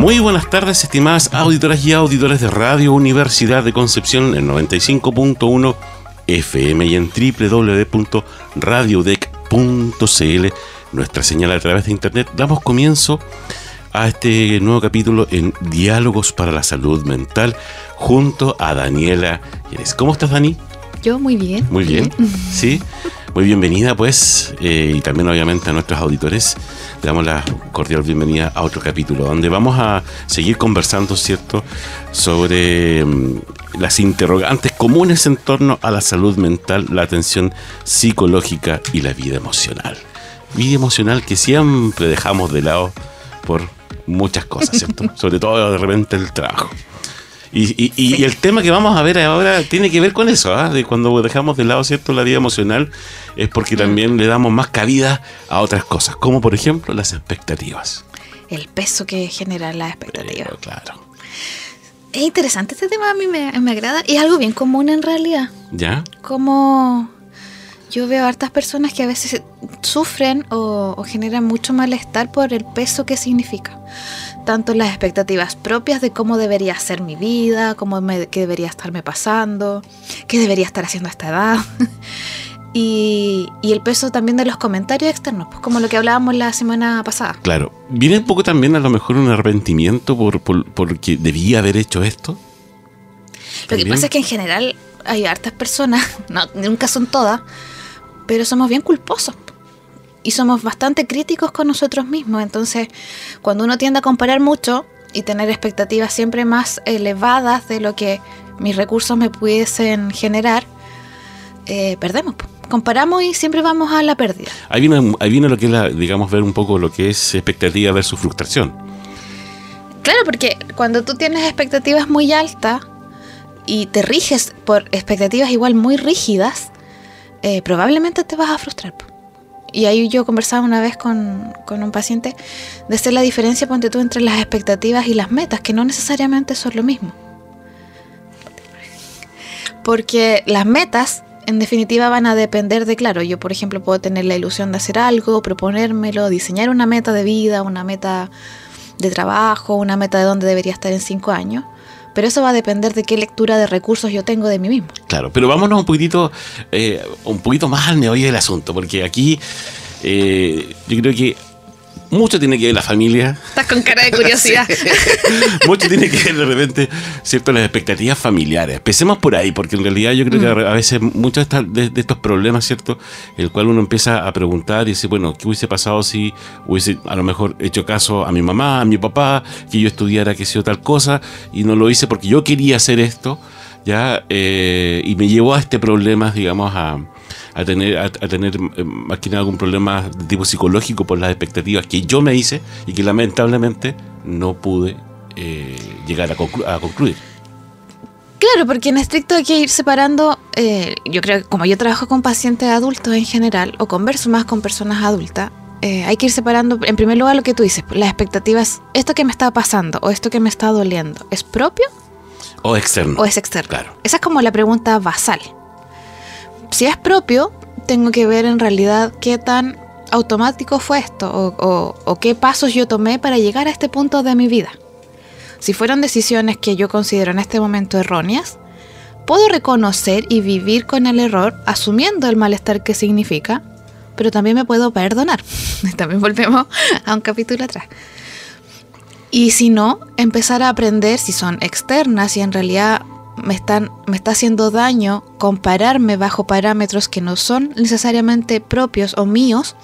Muy buenas tardes, estimadas auditoras y auditores de Radio Universidad de Concepción en 95.1 FM y en www.radiodec.cl, nuestra señal a través de internet. Damos comienzo a este nuevo capítulo en Diálogos para la Salud Mental junto a Daniela. ¿Cómo estás, Dani? Yo muy bien. Muy bien, sí. Muy bienvenida, pues, eh, y también obviamente a nuestros auditores. Le damos la cordial bienvenida a otro capítulo, donde vamos a seguir conversando, ¿cierto?, sobre mm, las interrogantes comunes en torno a la salud mental, la atención psicológica y la vida emocional. Vida emocional que siempre dejamos de lado por muchas cosas, ¿cierto? Sobre todo de repente el trabajo. Y, el tema que vamos a ver ahora tiene que ver con eso, ¿ah? de cuando dejamos de lado cierto la vida emocional, es porque mm. también le damos más cabida a otras cosas, como por ejemplo las expectativas. El peso que generan las expectativas. claro. Es interesante este tema, a mí me, agrada y es algo bien común en realidad. ¿Ya? Como yo veo hartas personas que a veces sufren o, o generan mucho malestar por el peso que significa tanto las expectativas propias de cómo debería ser mi vida, cómo qué debería estarme pasando, qué debería estar haciendo a esta edad. y, el peso también de los comentarios externos, pues como lo que hablábamos la semana pasada. Claro, viene un poco también a lo mejor un arrepentimiento por, porque debía haber hecho esto. Lo que pasa es que en general hay hartas personas, no, nunca son todas, pero somos bien culposos y somos bastante críticos con nosotros mismos. Entonces, cuando uno tiende a comparar mucho y tener expectativas siempre más elevadas de lo que mis recursos me pudiesen generar, eh, perdemos. Comparamos y siempre vamos a la pérdida. Ahí viene, ahí viene lo que es, la, digamos, ver un poco lo que es expectativa versus frustración. Claro, porque cuando tú tienes expectativas muy altas y te riges por expectativas igual muy rígidas, eh, probablemente te vas a frustrar y ahí yo conversaba una vez con, un paciente de hacer la diferencia, ponte tú, entre las expectativas y las metas, que no necesariamente son lo mismo. Porque las metas, en definitiva, van a depender de, claro, yo por ejemplo puedo tener la ilusión de hacer algo, proponérmelo, diseñar una meta de vida, una meta de trabajo, una meta de dónde debería estar en cinco años pero eso va a depender de qué lectura de recursos yo tengo de mí mismo. Claro, pero vámonos un poquitito, eh, un poquito más al meollo del asunto, porque aquí eh, yo creo que mucho tiene que ver la familia. Estás con cara de curiosidad. mucho tiene que ver de repente, ¿cierto? Las expectativas familiares. Empecemos por ahí, porque en realidad yo creo que mm. a veces muchos de, estos problemas, ¿cierto? El cual uno empieza a preguntar y dice, bueno, ¿qué hubiese pasado si hubiese a lo mejor hecho caso a mi mamá, a mi papá, que yo estudiara que sea tal cosa y no lo hice porque yo quería hacer esto, ¿ya? Eh, y me llevó a este problema, digamos, a a tener, a, tener eh, más que nada algún problema de tipo psicológico por las expectativas que yo me hice y que lamentablemente no pude eh, llegar a, concluir. Claro, porque en estricto hay que ir separando, eh, yo creo que como yo trabajo con pacientes adultos en general, o converso más con personas adultas, hay que ir separando, en primer lugar, lo que tú dices, las expectativas, esto que me está pasando o esto que me está doliendo, ¿es propio? O externo. O es externo. Claro. Esa es como la pregunta basal si es propio, tengo que ver en realidad qué tan automático fue esto o, qué pasos yo tomé para llegar a este punto de mi vida. Si fueron decisiones que yo considero en este momento erróneas, puedo reconocer y vivir con el error asumiendo el malestar que significa, pero también me puedo perdonar. también volvemos a un capítulo atrás. Y si no, empezar a aprender si son externas y en realidad me, están, me está haciendo daño compararme bajo parámetros que no son necesariamente propios o míos,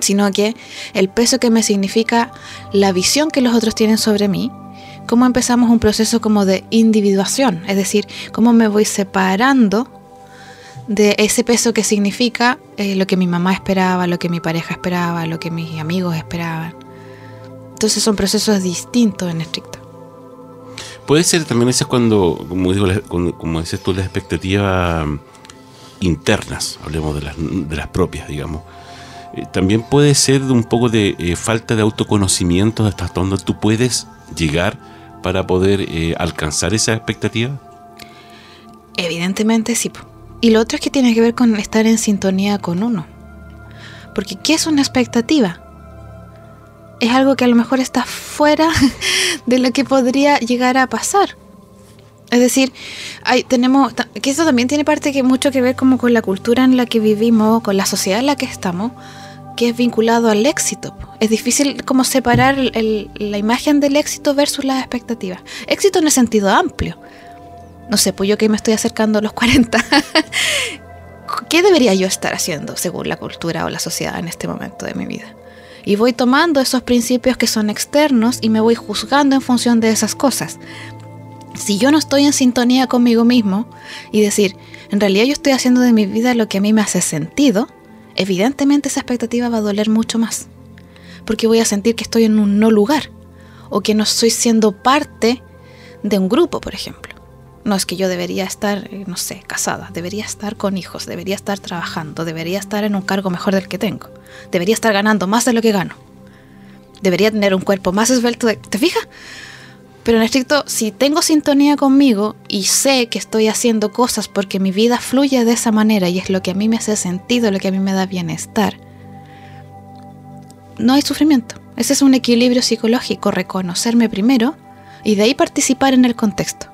sino que el peso que me significa la visión que los otros tienen sobre mí, cómo empezamos un proceso como de individuación, es decir, cómo me voy separando de ese peso que significa eh, lo que mi mamá esperaba, lo que mi pareja esperaba, lo que mis amigos esperaban. Entonces son procesos distintos en estricto. Puede ser también eso es cuando, como, dices tú, las expectativas internas, hablemos de las, de las propias, digamos. Eh, también puede ser un poco de eh, falta de autoconocimiento hasta donde tú puedes llegar para poder eh, alcanzar esa expectativa. Evidentemente sí. Y lo otro es que tiene que ver con estar en sintonía con uno. Porque ¿qué es una expectativa? Es algo que a lo mejor está fuera de lo que podría llegar a pasar. Es decir, hay, tenemos que eso también tiene parte que mucho que ver como con la cultura en la que vivimos, con la sociedad en la que estamos, que es vinculado al éxito. Es difícil como separar la imagen del éxito versus las expectativas. Éxito en el sentido amplio. No sé, pues yo que me estoy acercando a los 40, ¿qué debería yo estar haciendo según la cultura o la sociedad en este momento de mi vida? Y voy tomando esos principios que son externos y me voy juzgando en función de esas cosas si yo no estoy en sintonía conmigo mismo y decir, en realidad yo estoy haciendo de mi vida lo que a mí me hace sentido, evidentemente esa expectativa va a doler mucho más. Porque voy a sentir que estoy en un no lugar o que no estoy siendo parte de un grupo, por ejemplo. No es que yo debería estar, eh, no sé, casada, debería estar con hijos, debería estar trabajando, debería estar en un cargo mejor del que tengo, debería estar ganando más de lo que gano, debería tener un cuerpo más esbelto. De, ¿Te fijas? Pero en estricto, si tengo sintonía conmigo y sé que estoy haciendo cosas porque mi vida fluye de esa manera y es lo que a mí me hace sentido, lo que a mí me da bienestar, no hay sufrimiento. Ese es un equilibrio psicológico, reconocerme primero y de ahí participar en el contexto.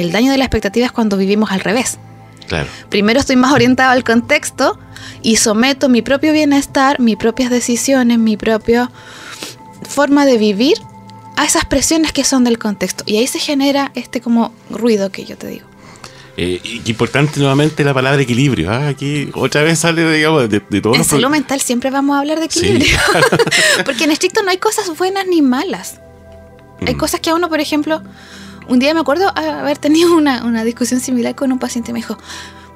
El daño de la expectativa es cuando vivimos al revés. Claro. Primero estoy más orientado al contexto y someto mi propio bienestar, mis propias decisiones, mi propia forma de vivir a esas presiones que son del contexto. Y ahí se genera este como ruido que yo te digo. Eh, importante nuevamente la palabra equilibrio. ¿ah? Aquí otra vez sale, digamos, de, de En salud mental siempre vamos a hablar de equilibrio. Porque en estricto no hay cosas buenas ni malas. Hay mm. cosas que a uno, por ejemplo, un día me acuerdo haber tenido una, una discusión similar con un paciente y me dijo,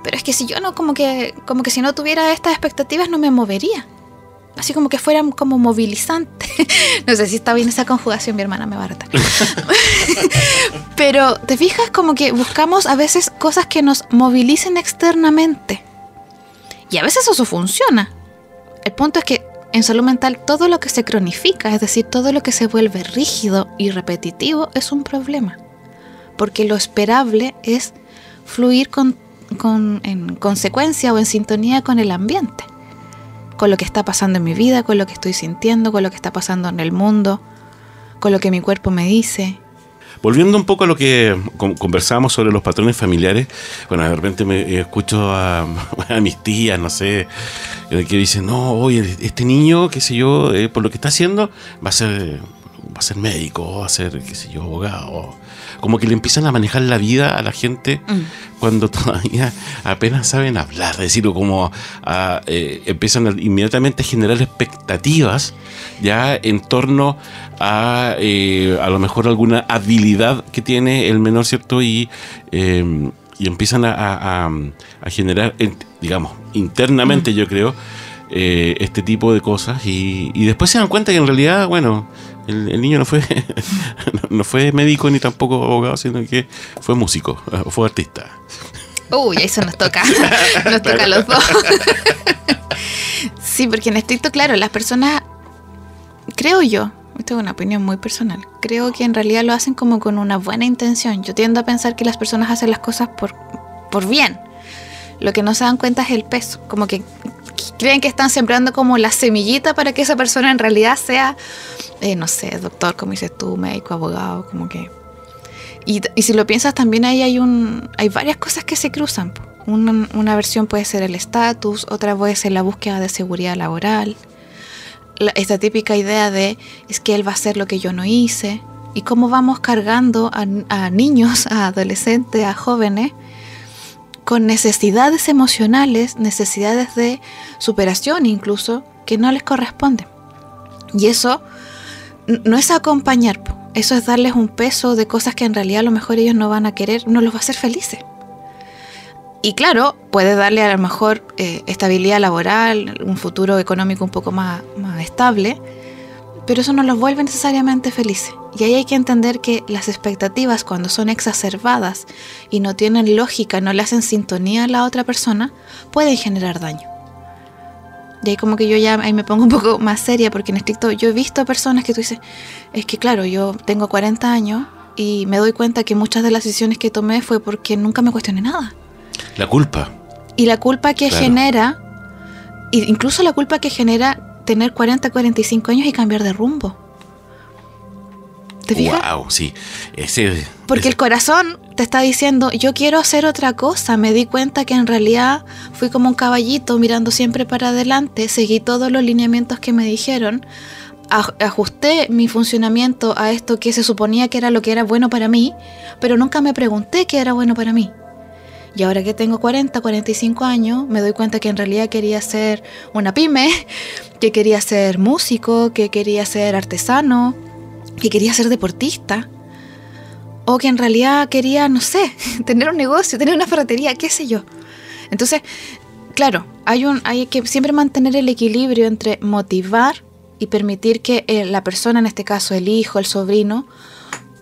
pero es que si yo no, como que, como que si no tuviera estas expectativas no me movería así como que fueran como movilizantes. no sé si está bien esa conjugación, mi hermana me va a retar. Pero te fijas como que buscamos a veces cosas que nos movilicen externamente. Y a veces eso funciona. El punto es que en salud mental todo lo que se cronifica, es decir, todo lo que se vuelve rígido y repetitivo es un problema. Porque lo esperable es fluir con, en consecuencia o en sintonía con el ambiente con lo que está pasando en mi vida, con lo que estoy sintiendo, con lo que está pasando en el mundo, con lo que mi cuerpo me dice. Volviendo un poco a lo que conversábamos sobre los patrones familiares, bueno, de repente me escucho a, mis tías, no sé, eh, que dicen, no, oye, este niño, qué sé yo, eh, por lo que está haciendo, va a ser, va a ser médico, va a ser, qué sé yo, abogado como que le empiezan a manejar la vida a la gente mm. cuando todavía apenas saben hablar, es decir, como eh, empiezan inmediatamente a generar expectativas ya en torno a eh, a lo mejor alguna habilidad que tiene el menor, ¿cierto? Y, em, y empiezan a, generar, digamos, internamente mm. yo creo, eh, este tipo de cosas y, y, después se dan cuenta que en realidad, bueno, el, niño no fue, no fue médico ni tampoco abogado, sino que fue músico, fue artista. Uy, eso nos toca, nos toca a los dos. sí, porque en estricto, claro, las personas, creo yo, esto es una opinión muy personal, creo que en realidad lo hacen como con una buena intención. Yo tiendo a pensar que las personas hacen las cosas por, por bien. Lo que no se dan cuenta es el peso, como que creen que están sembrando como la semillita para que esa persona en realidad sea, eh, no sé, doctor, como dices tú, médico, abogado, como que... Y, si lo piensas, también ahí hay, un, hay varias cosas que se cruzan. Una, una versión puede ser el estatus, otra puede ser la búsqueda de seguridad laboral. esta típica idea de es que él va a hacer lo que yo no hice. Y cómo vamos cargando a, a niños, a adolescentes, a jóvenes con necesidades emocionales, necesidades de superación incluso, que no les corresponden. Y eso no es acompañar, eso es darles un peso de cosas que en realidad a lo mejor ellos no van a querer, no los va a hacer felices. Y claro, puede darle a lo mejor eh, estabilidad laboral, un futuro económico un poco más, más estable, pero eso no los vuelve necesariamente felices. Y ahí hay que entender que las expectativas cuando son exacerbadas y no tienen lógica, no le hacen sintonía a la otra persona, pueden generar daño. Y ahí como que yo ya ahí me pongo un poco más seria porque en estricto yo he visto personas que tú dices, es que claro, yo tengo 40 años y me doy cuenta que muchas de las decisiones que tomé fue porque nunca me cuestioné nada. La culpa. Y la culpa que genera, incluso la culpa que genera tener 40, 45 años y cambiar de rumbo. ¿Te fijas? Wow, sí. Ese, Porque el corazón te está diciendo, yo quiero hacer otra cosa. Me di cuenta que en realidad fui como un caballito mirando siempre para adelante, seguí todos los lineamientos que me dijeron, ajusté mi funcionamiento a esto que se suponía que era lo que era bueno para mí, pero nunca me pregunté qué era bueno para mí. Y ahora que tengo 40, 45 años, me doy cuenta que en realidad quería ser una pyme, que quería ser músico, que quería ser artesano, que quería ser deportista. O que en realidad quería, no sé, tener un negocio, tener una ferretería, qué sé yo. Entonces, claro, hay, un, hay que siempre mantener el equilibrio entre motivar y permitir que eh, la persona, en este caso el hijo, el sobrino,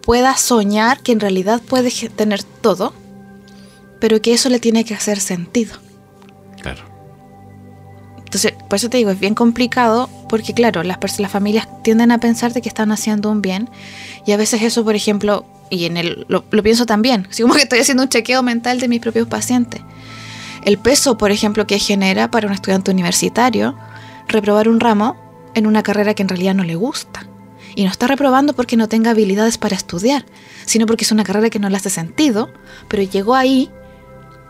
pueda soñar que en realidad puede tener todo, pero que eso le tiene que hacer sentido. Claro. Entonces, por eso te digo, es bien complicado porque, claro, las, las familias tienden a pensar de que están haciendo un bien y a veces eso, por ejemplo, y en el, lo, pienso también, así como que estoy haciendo un chequeo mental de mis propios pacientes. El peso, por ejemplo, que genera para un estudiante universitario reprobar un ramo en una carrera que en realidad no le gusta. Y no está reprobando porque no tenga habilidades para estudiar, sino porque es una carrera que no le hace sentido, pero llegó ahí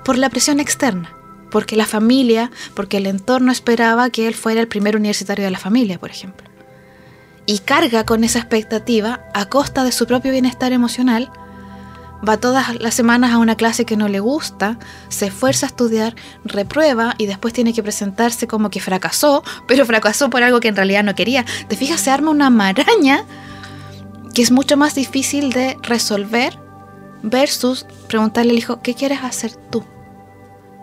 por la presión externa, porque la familia, porque el entorno esperaba que él fuera el primer universitario de la familia, por ejemplo. Y carga con esa expectativa a costa de su propio bienestar emocional va todas las semanas a una clase que no le gusta, se esfuerza a estudiar, reprueba y después tiene que presentarse como que fracasó, pero fracasó por algo que en realidad no quería. Te fijas, se arma una maraña que es mucho más difícil de resolver versus preguntarle al hijo, ¿qué quieres hacer tú?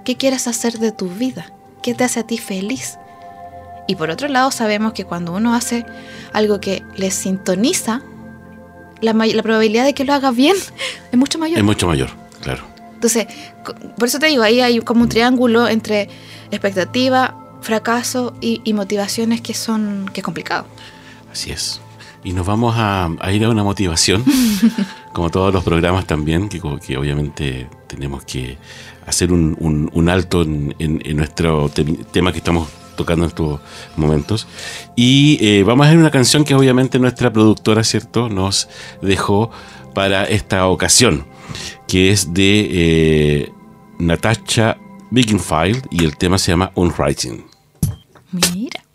¿Qué quieres hacer de tu vida? ¿Qué te hace a ti feliz? Y por otro lado sabemos que cuando uno hace algo que le sintoniza, la, probabilidad de que lo haga bien es mucho mayor. Es mucho mayor, claro. Entonces, por eso te digo, ahí hay como un triángulo entre expectativa, fracaso y, motivaciones que son que es complicado. Así es. Y nos vamos a, ir a una motivación, como todos los programas también, que, que obviamente tenemos que hacer un, alto en, en, nuestro tema que estamos tocando en estos momentos. Y eh, vamos a ver una canción que obviamente nuestra productora, ¿cierto?, nos dejó para esta ocasión, que es de eh, Natasha Bigginfield y el tema se llama Unwriting. Mira.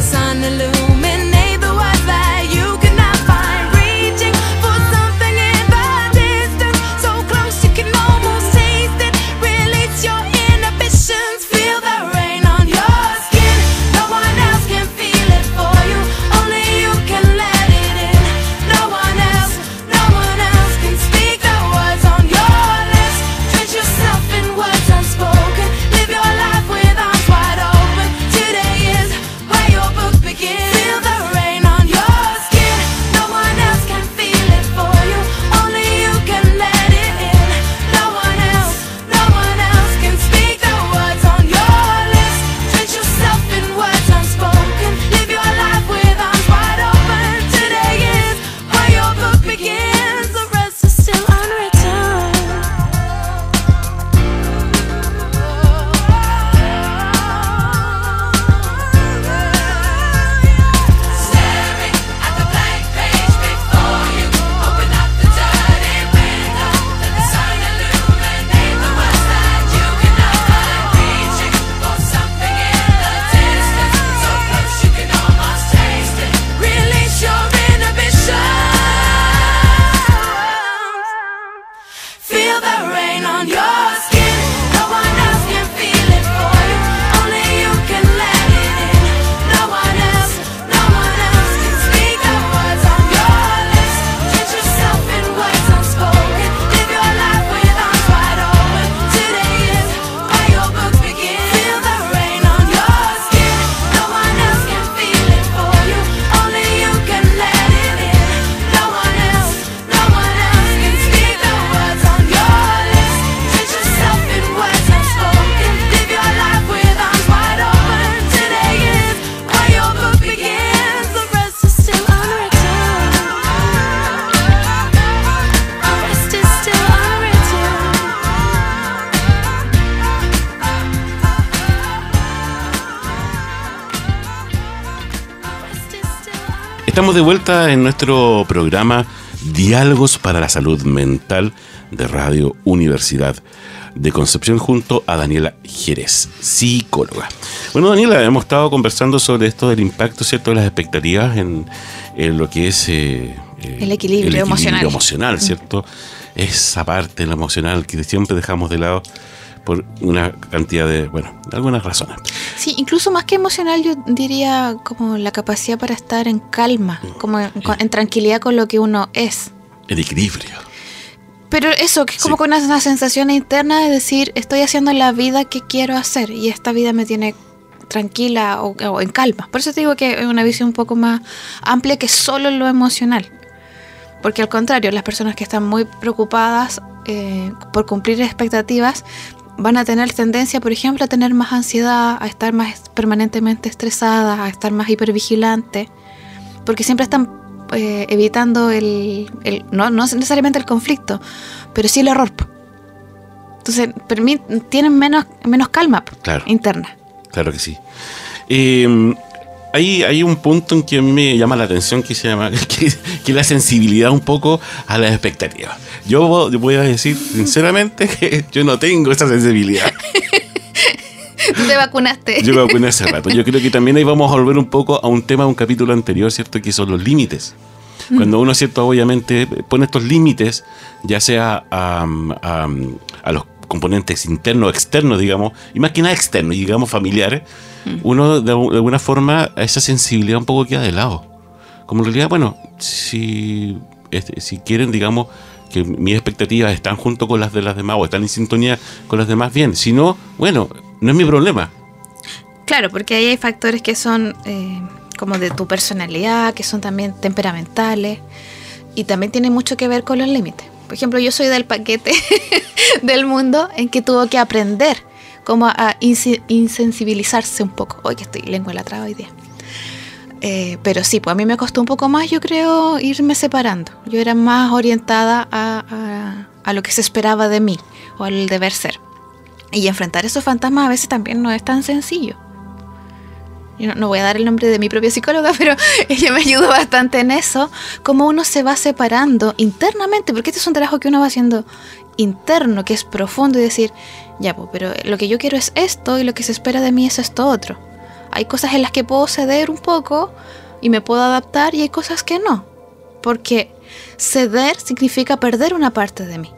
The sun illuminate Estamos de vuelta en nuestro programa Diálogos para la Salud Mental de Radio Universidad de Concepción junto a Daniela Jerez, psicóloga. Bueno, Daniela, hemos estado conversando sobre esto del impacto, ¿cierto?, de las expectativas en, lo que es... Eh, eh, el equilibrio, emocional. emocional, mm. ¿cierto? Esa parte, la emocional, que siempre dejamos de lado por una cantidad de, bueno, de algunas razones. Sí, incluso más que emocional, yo diría como la capacidad para estar en calma, como en, tranquilidad con lo que uno es. El equilibrio. Pero eso, que es como con una, sensación interna de decir, estoy haciendo la vida que quiero hacer y esta vida me tiene tranquila o, en calma. Por eso te digo que es una visión un poco más amplia que solo lo emocional. Porque al contrario, las personas que están muy preocupadas eh, por cumplir expectativas van a tener tendencia, por ejemplo, a tener más ansiedad, a estar más permanentemente estresadas, a estar más hipervigilantes, porque siempre están eh, evitando el, no, necesariamente el conflicto, pero sí el error. Entonces, tienen menos, menos calma interna. Claro que sí. Em, hay, hay, un punto en que a mí me llama la atención que se llama que, que la sensibilidad un poco a las expectativas. Yo voy a decir sinceramente que yo no tengo esa sensibilidad. Tú te vacunaste. Yo me vacuné hace rato. Yo creo que también ahí vamos a volver un poco a un tema de un capítulo anterior, ¿cierto? Que son los límites. Cuando uno, ¿cierto? Obviamente pone estos límites, ya sea a, los componentes internos, o externos, digamos, y más que nada externos, digamos familiares, uno de, alguna forma esa sensibilidad un poco queda de lado. Como en realidad, bueno, si, este, si quieren, digamos, que mis expectativas están junto con las de las demás o están en sintonía con las demás, bien. Si no, bueno, no es mi problema. Claro, porque ahí hay factores que son eh, como de tu personalidad, que son también temperamentales y también tiene mucho que ver con los límites. Por ejemplo, yo soy del paquete del mundo en que tuvo que aprender cómo a insensibilizarse un poco. Hoy que estoy lengua la traba hoy día. Eh, pero sí, pues a mí me costó un poco más, yo creo, irme separando. Yo era más orientada a, a, lo que se esperaba de mí o al deber ser. Y enfrentar esos fantasmas a veces también no es tan sencillo. Yo no, voy a dar el nombre de mi propia psicóloga, pero ella me ayudó bastante en eso, cómo uno se va separando internamente, porque este es un trabajo que uno va haciendo interno, que es profundo y decir, ya, pues, pero lo que yo quiero es esto y lo que se espera de mí es esto otro hay cosas en las que puedo ceder un poco y me puedo adaptar y hay cosas que no. Porque ceder significa perder una parte de mí.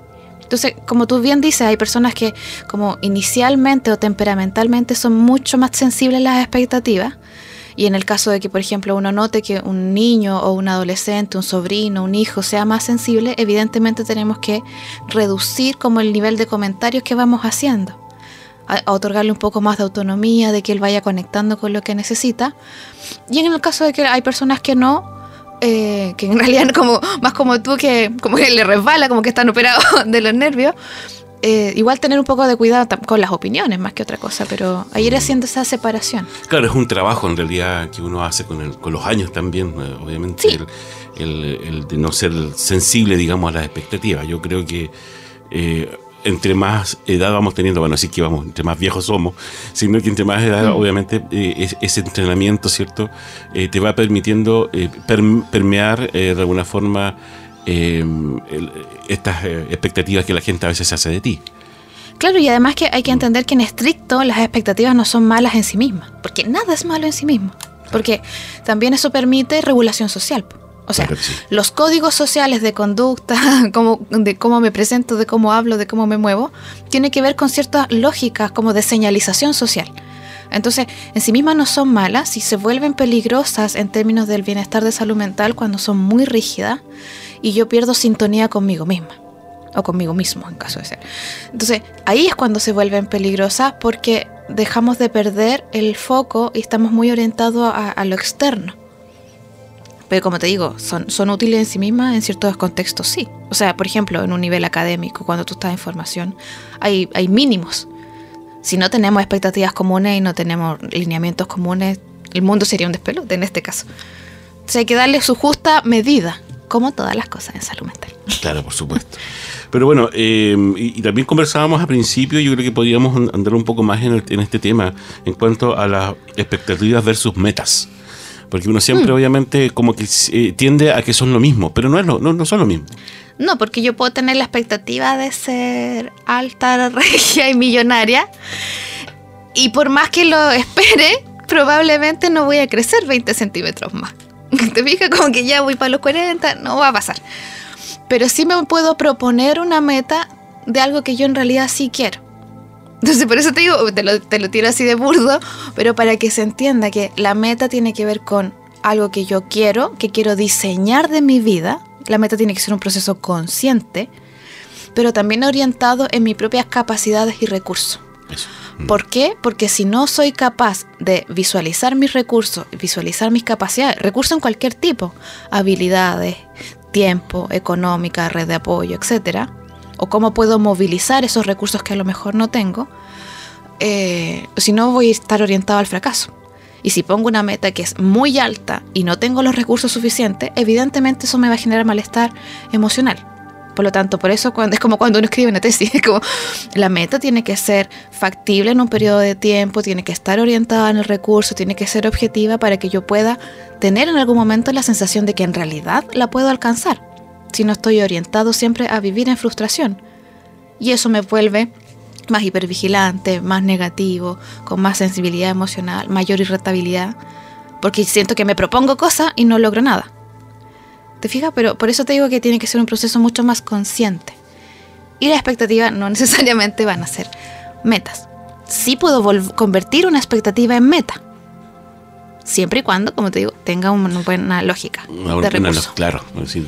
Entonces, como tú bien dices, hay personas que como inicialmente o temperamentalmente son mucho más sensibles a las expectativas. Y en el caso de que, por ejemplo, uno note que un niño o un adolescente, un sobrino, un hijo sea más sensible, evidentemente tenemos que reducir como el nivel de comentarios que vamos haciendo a, otorgarle un poco más de autonomía, de que él vaya conectando con lo que necesita. Y en el caso de que hay personas que no, eh, que en realidad como más como tú que como que le resbala, como que están operados de los nervios. Eh, igual tener un poco de cuidado con las opiniones más que otra cosa, pero ir haciendo esa separación. Claro, es un trabajo en realidad que uno hace con, el, con los años también, eh, obviamente, el, el, de no ser sensible, digamos, a las expectativas. Yo creo que entre más edad vamos teniendo, bueno, así que vamos, entre más viejos somos, sino que entre más edad, mm. obviamente, eh, ese entrenamiento, ¿cierto?, eh, te va permitiendo eh, permear de alguna forma estas expectativas que la gente a veces hace de ti. Claro, y además que hay que entender que en estricto las expectativas no son malas en sí mismas, porque nada es malo en sí mismo, porque también eso permite regulación social. O sea, los códigos sociales de conducta, de cómo me presento, de cómo hablo, de cómo me muevo, tiene que ver con ciertas lógicas como de señalización social. Entonces, en sí mismas no son malas y se vuelven peligrosas en términos del bienestar de salud mental cuando son muy rígidas y yo pierdo sintonía conmigo misma o conmigo mismo en caso de ser. Entonces, ahí es cuando se vuelven peligrosas porque dejamos de perder el foco y estamos muy orientados a lo externo. Pero como te digo, son, son útiles en sí mismas en ciertos contextos, sí. O sea, por ejemplo, en un nivel académico, cuando tú estás en formación, hay, hay mínimos. Si no tenemos expectativas comunes y no tenemos lineamientos comunes, el mundo sería un despelote en este caso. O sea, hay que darle su justa medida, como todas las cosas en salud mental. Claro, por supuesto. Pero bueno, eh, y, también conversábamos al principio, yo creo que podríamos andar un poco más en, en este tema en cuanto a las expectativas versus metas Porque uno siempre, Mm. obviamente, como que eh, tiende a que son lo mismo, pero no, es lo, no, no son lo mismo. No, porque yo puedo tener la expectativa de ser alta, regia y millonaria. Y por más que lo espere, probablemente no voy a crecer 20 centímetros más. ¿Te fijas? Como que ya voy para los 40, no va a pasar. Pero sí me puedo proponer una meta de algo que yo en realidad sí quiero. Entonces, por eso te digo, te lo, te lo tiro así de burdo, pero para que se entienda que la meta tiene que ver con algo que yo quiero, que quiero diseñar de mi vida. La meta tiene que ser un proceso consciente, pero también orientado en mis propias capacidades y recursos. Mm. ¿Por qué? Porque si no soy capaz de visualizar mis recursos, visualizar mis capacidades, recursos en cualquier tipo, habilidades, tiempo, económica, red de apoyo, etcétera, o cómo puedo movilizar esos recursos que a lo mejor no tengo, eh, si no voy a estar orientado al fracaso. Y si pongo una meta que es muy alta y no tengo los recursos suficientes, evidentemente eso me va a generar malestar emocional. Por lo tanto, por eso cuando, es como cuando uno escribe una tesis, es como la meta tiene que ser factible en un periodo de tiempo, tiene que estar orientada en el recurso, tiene que ser objetiva para que yo pueda tener en algún momento la sensación de que en realidad la puedo alcanzar. Si no estoy orientado siempre a vivir en frustración. Y eso me vuelve más hipervigilante, más negativo, con más sensibilidad emocional, mayor irritabilidad, porque siento que me propongo cosas y no logro nada. ¿Te fijas? Pero por eso te digo que tiene que ser un proceso mucho más consciente. Y la expectativa no necesariamente van a ser metas. Sí puedo convertir una expectativa en meta. Siempre y cuando, como te digo, tenga una buena lógica Una- de una- recursos. claro, decir,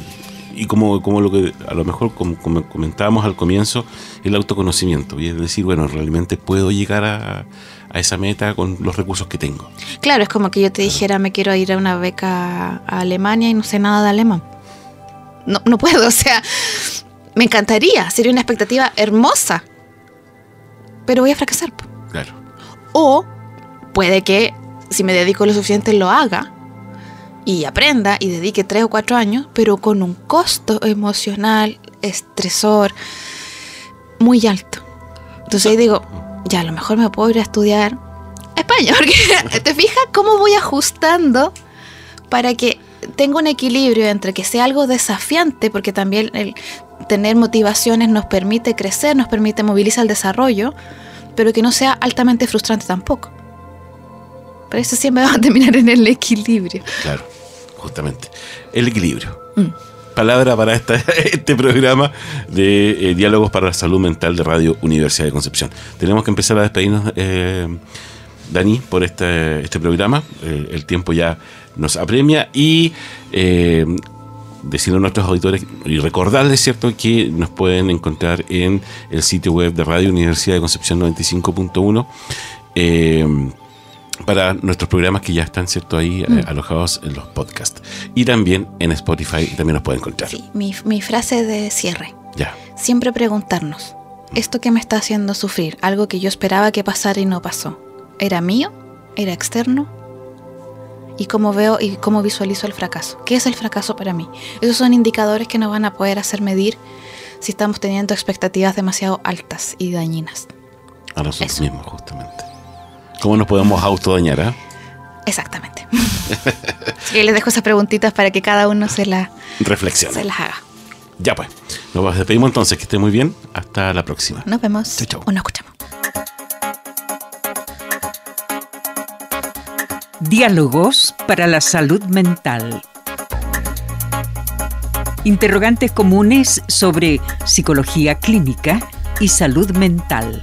y como, como lo que a lo mejor como, como comentábamos al comienzo, el autoconocimiento, y es decir, bueno, realmente puedo llegar a, a esa meta con los recursos que tengo. Claro, es como que yo te dijera, me quiero ir a una beca a Alemania y no sé nada de alemán. No, no puedo, o sea, me encantaría, sería una expectativa hermosa, pero voy a fracasar. Claro. O puede que si me dedico lo suficiente lo haga y aprenda y dedique tres o cuatro años, pero con un costo emocional, estresor, muy alto. Entonces ahí digo, ya a lo mejor me puedo ir a estudiar a España, porque te fijas cómo voy ajustando para que tenga un equilibrio entre que sea algo desafiante, porque también el tener motivaciones nos permite crecer, nos permite movilizar el desarrollo, pero que no sea altamente frustrante tampoco. Pero eso siempre va a terminar en el equilibrio. Claro, justamente. El equilibrio. Mm. Palabra para este programa de eh, Diálogos para la Salud Mental de Radio Universidad de Concepción. Tenemos que empezar a despedirnos, eh, Dani, por este, este programa. Eh, el tiempo ya nos apremia y eh, decirle a nuestros auditores y recordarles, ¿cierto?, que nos pueden encontrar en el sitio web de Radio Universidad de Concepción 95.1. Para nuestros programas que ya están cierto ahí eh, Mm. alojados en los podcasts y también en Spotify también nos pueden encontrar Sí, mi, mi frase de cierre. ya Siempre preguntarnos, ¿esto que me está haciendo sufrir? Algo que yo esperaba que pasara y no pasó. ¿Era mío? ¿Era externo? ¿Y cómo veo y cómo visualizo el fracaso? ¿Qué es el fracaso para mí? Esos son indicadores que nos van a poder hacer medir si estamos teniendo expectativas demasiado altas y dañinas. a nosotros mismos justamente cómo nos podemos autodañar ah? Exactamente. Así que les dejo esas preguntitas para que cada uno se, la, reflexión se las haga. ya pues nos despedimos entonces que esté muy bien hasta la próxima Nos vemos Chau, chau. o nos escuchamos. Diálogos para la salud mental. Interrogantes comunes sobre psicología clínica y salud mental.